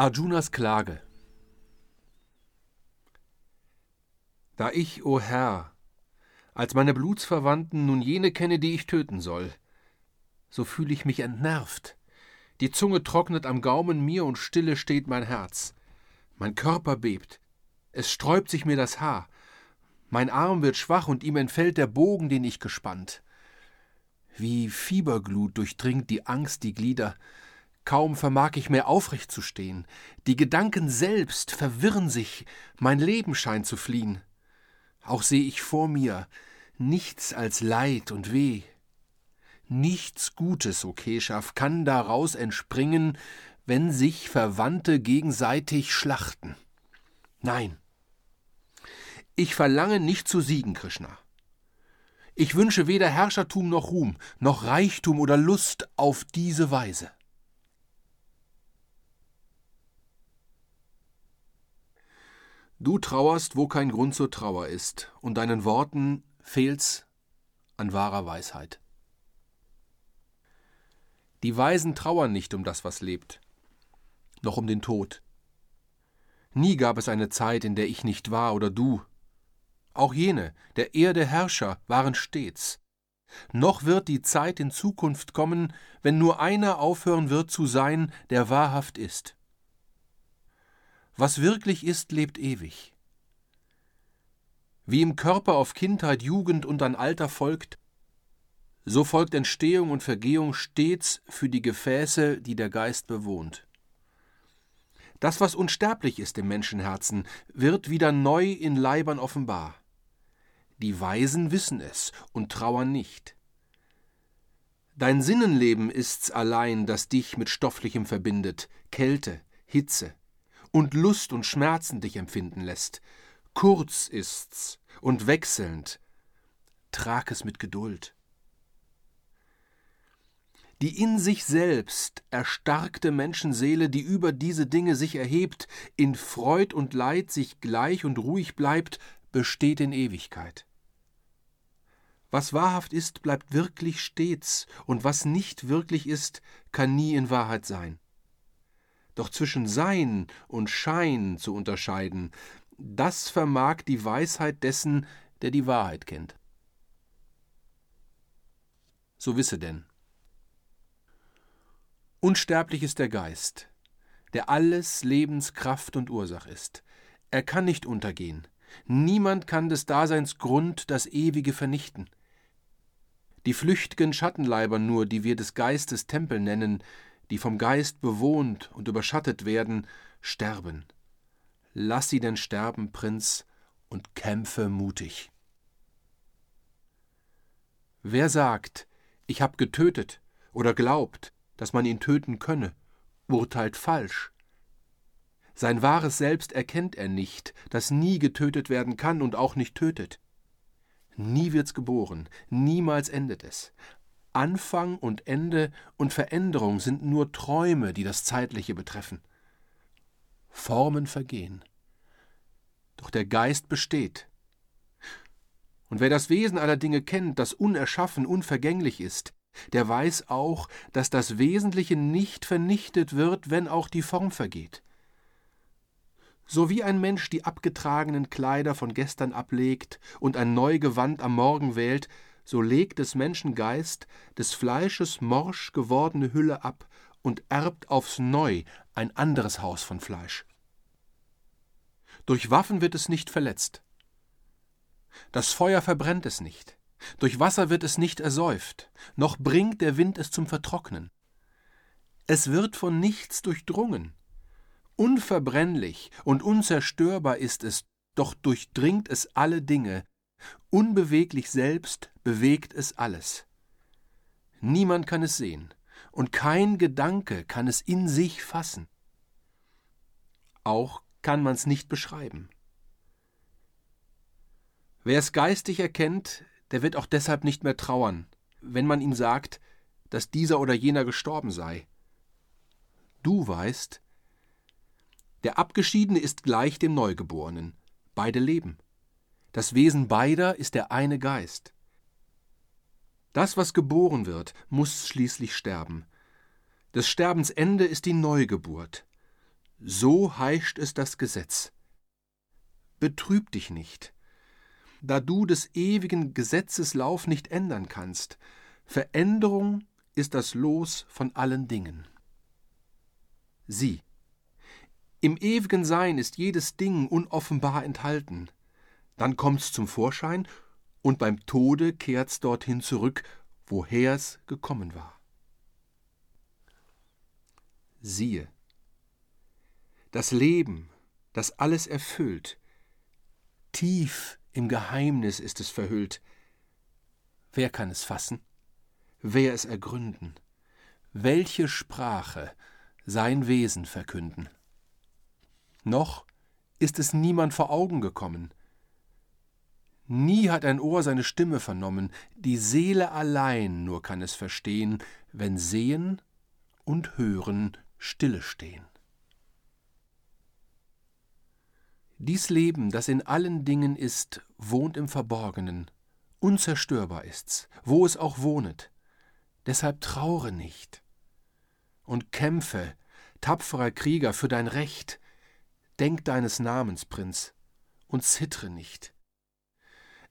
Arjunas Klage Da ich, o Herr, als meine Blutsverwandten nun jene kenne, die ich töten soll, so fühle ich mich entnervt. Die Zunge trocknet am Gaumen mir und stille steht mein Herz. Mein Körper bebt. Es sträubt sich mir das Haar. Mein Arm wird schwach und ihm entfällt der Bogen, den ich gespannt. Wie Fieberglut durchdringt die Angst die Glieder. Kaum vermag ich mehr aufrecht zu stehen. Die Gedanken selbst verwirren sich, mein Leben scheint zu fliehen. Auch seh ich vor mir nichts als Leid und Weh. Nichts Gutes, o Keschav, kann daraus entspringen, wenn sich Verwandte gegenseitig schlachten. Nein, ich verlange nicht zu siegen, Krishna. Ich wünsche weder Herrschertum noch Ruhm, noch Reichtum oder Lust auf diese Weise. Du trauerst, wo kein Grund zur Trauer ist, und deinen Worten fehlt's an wahrer Weisheit. Die Weisen trauern nicht um das, was lebt, noch um den Tod. Nie gab es eine Zeit, in der ich nicht war oder du. Auch jene, der Erde Herrscher, waren stets. Noch wird die Zeit in Zukunft kommen, wenn nur einer aufhören wird zu sein, der wahrhaft ist. Was wirklich ist, lebt ewig. Wie im Körper auf Kindheit, Jugend und an Alter folgt, so folgt Entstehung und Vergehung stets für die Gefäße, die der Geist bewohnt. Das, was unsterblich ist im Menschenherzen, wird wieder neu in Leibern offenbar. Die Weisen wissen es und trauern nicht. Dein Sinnenleben ist's allein, das dich mit Stofflichem verbindet, Kälte, Hitze, und Lust und Schmerzen dich empfinden lässt. Kurz ist's und wechselnd. Trag es mit Geduld. Die in sich selbst erstarkte Menschenseele, die über diese Dinge sich erhebt, in Freud und Leid sich gleich und ruhig bleibt, besteht in Ewigkeit. Was wahrhaft ist, bleibt wirklich stets, und was nicht wirklich ist, kann nie in Wahrheit sein. Doch zwischen Sein und Schein zu unterscheiden, das vermag die Weisheit dessen, der die Wahrheit kennt. So wisse denn. Unsterblich ist der Geist, der alles Lebens Kraft und Ursach ist. Er kann nicht untergehen. Niemand kann des Daseins Grund das Ewige vernichten. Die flüchtigen Schattenleiber nur, die wir des Geistes Tempel nennen, die vom Geist bewohnt und überschattet werden, sterben. Lass sie denn sterben, Prinz, und kämpfe mutig. Wer sagt, ich hab getötet oder glaubt, dass man ihn töten könne, urteilt falsch. Sein wahres Selbst erkennt er nicht, das nie getötet werden kann und auch nicht tötet. Nie wird's geboren, niemals endet es. Anfang und Ende und Veränderung sind nur Träume, die das Zeitliche betreffen. Formen vergehen. Doch der Geist besteht. Und wer das Wesen aller Dinge kennt, das unerschaffen, unvergänglich ist, der weiß auch, dass das Wesentliche nicht vernichtet wird, wenn auch die Form vergeht. So wie ein Mensch die abgetragenen Kleider von gestern ablegt und ein neu Gewand am Morgen wählt, so legt des Menschen Geist des Fleisches morsch gewordene Hülle ab und erbt aufs Neu ein anderes Haus von Fleisch. Durch Waffen wird es nicht verletzt. Das Feuer verbrennt es nicht. Durch Wasser wird es nicht ersäuft, noch bringt der Wind es zum Vertrocknen. Es wird von nichts durchdrungen. Unverbrennlich und unzerstörbar ist es, doch durchdringt es alle Dinge, Unbeweglich selbst bewegt es alles. Niemand kann es sehen, und kein Gedanke kann es in sich fassen. Auch kann man's nicht beschreiben. Wer es geistig erkennt, der wird auch deshalb nicht mehr trauern, wenn man ihm sagt, dass dieser oder jener gestorben sei. Du weißt, der Abgeschiedene ist gleich dem Neugeborenen, beide leben. Das Wesen beider ist der eine Geist. Das, was geboren wird, muss schließlich sterben. Des Sterbens Ende ist die Neugeburt. So heischt es das Gesetz. Betrüb dich nicht, da du des ewigen Gesetzes Lauf nicht ändern kannst. Veränderung ist das Los von allen Dingen. Sieh, im ewigen Sein ist jedes Ding unoffenbar enthalten. Dann kommt's zum Vorschein und beim Tode kehrt's dorthin zurück, woher's gekommen war. Siehe, das Leben, das alles erfüllt, tief im Geheimnis ist es verhüllt. Wer kann es fassen? Wer es ergründen? Welche Sprache sein Wesen verkünden? Noch ist es niemand vor Augen gekommen. Nie hat ein Ohr seine Stimme vernommen, die Seele allein nur kann es verstehen, wenn Sehen und Hören stille stehen. Dies Leben, das in allen Dingen ist, wohnt im Verborgenen, unzerstörbar ist's, wo es auch wohnet. Deshalb traure nicht und kämpfe, tapferer Krieger, für dein Recht. Denk deines Namens, Prinz, und zittre nicht.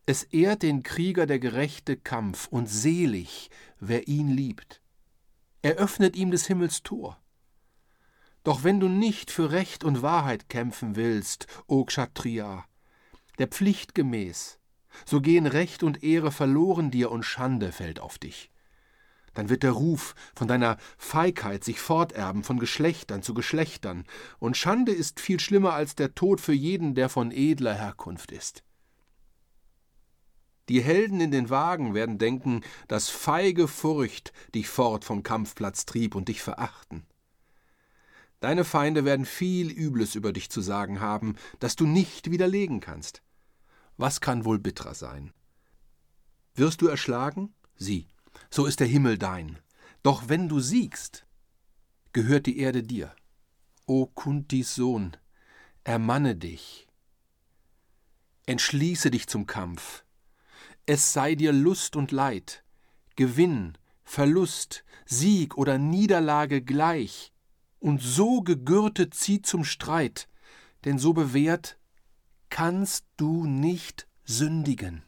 Es ehrt den Krieger der gerechte Kampf, und selig, wer ihn liebt. Er öffnet ihm des Himmels Tor. Doch wenn du nicht für Recht und Wahrheit kämpfen willst, o Kshatriya, der Pflicht gemäß, so gehen Recht und Ehre verloren dir und Schande fällt auf dich. Dann wird der Ruf von deiner Feigheit sich forterben von Geschlechtern zu Geschlechtern, und Schande ist viel schlimmer als der Tod für jeden, der von edler Herkunft ist. Die Helden in den Wagen werden denken, dass feige Furcht dich fort vom Kampfplatz trieb und dich verachten. Deine Feinde werden viel Übles über dich zu sagen haben, das du nicht widerlegen kannst. Was kann wohl bitterer sein? Wirst du erschlagen? Sieh, so ist der Himmel dein. Doch wenn du siegst, gehört die Erde dir. O Kuntis Sohn, ermanne dich. Entschließe dich zum Kampf. Es sei dir Lust und Leid, Gewinn, Verlust, Sieg oder Niederlage gleich, und so gegürtet zieh zum Streit, denn so bewährt kannst du nicht sündigen.